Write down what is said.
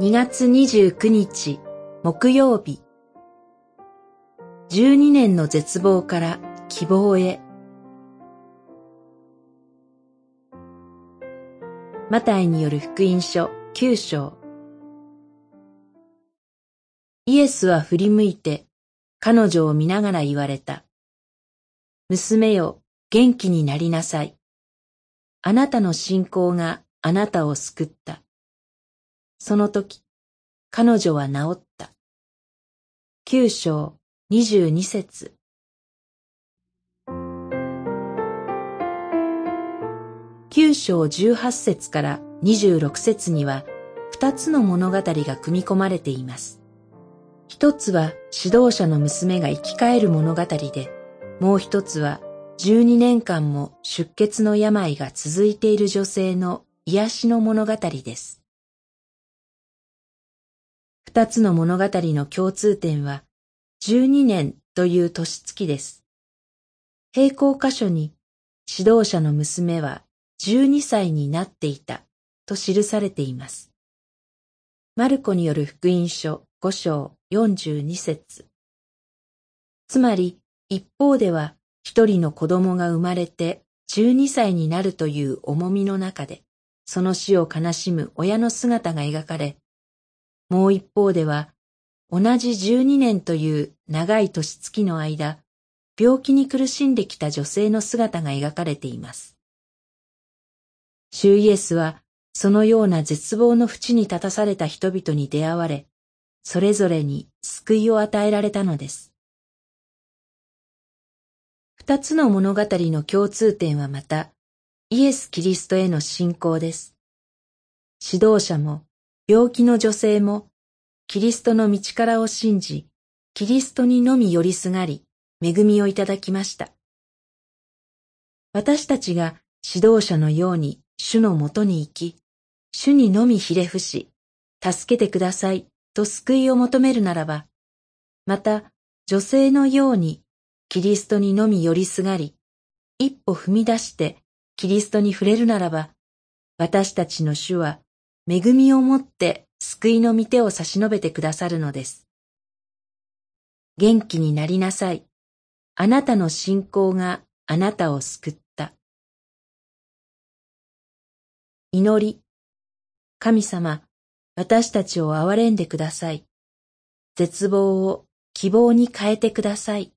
2月29日木曜日12年の絶望から希望へマタイによる福音書9章イエスは振り向いて彼女を見ながら言われた。娘よ、元気になりなさい。あなたの信仰があなたを救った。その時、彼女は治った。九章二十二節九章十八節から二十六節には二つの物語が組み込まれています。一つは指導者の娘が生き返る物語で、もう一つは十二年間も出血の病が続いている女性の癒しの物語です。二つの物語の共通点は、十二年という年月です。並行箇所に、指導者の娘は十二歳になっていたと記されています。マルコによる福音書五章四十二節つまり、一方では一人の子供が生まれて十二歳になるという重みの中で、その死を悲しむ親の姿が描かれ、もう一方では、同じ十二年という長い年月の間、病気に苦しんできた女性の姿が描かれています。主イエスは、そのような絶望の淵に立たされた人々に出会われ、それぞれに救いを与えられたのです。二つの物語の共通点はまた、イエス・キリストへの信仰です。指導者も病気の女性も、キリストの道からを信じ、キリストにのみ寄りすがり、恵みをいただきました。私たちが指導者のように主のもとに行き、主にのみひれ伏し、助けてくださいと救いを求めるならば、また女性のようにキリストにのみ寄りすがり、一歩踏み出してキリストに触れるならば、私たちの主は恵みをもって救いの御手を差し伸べてくださるのです。元気になりなさい。あなたの信仰があなたを救った。祈り。神様、私たちを憐れんでください。絶望を希望に変えてください。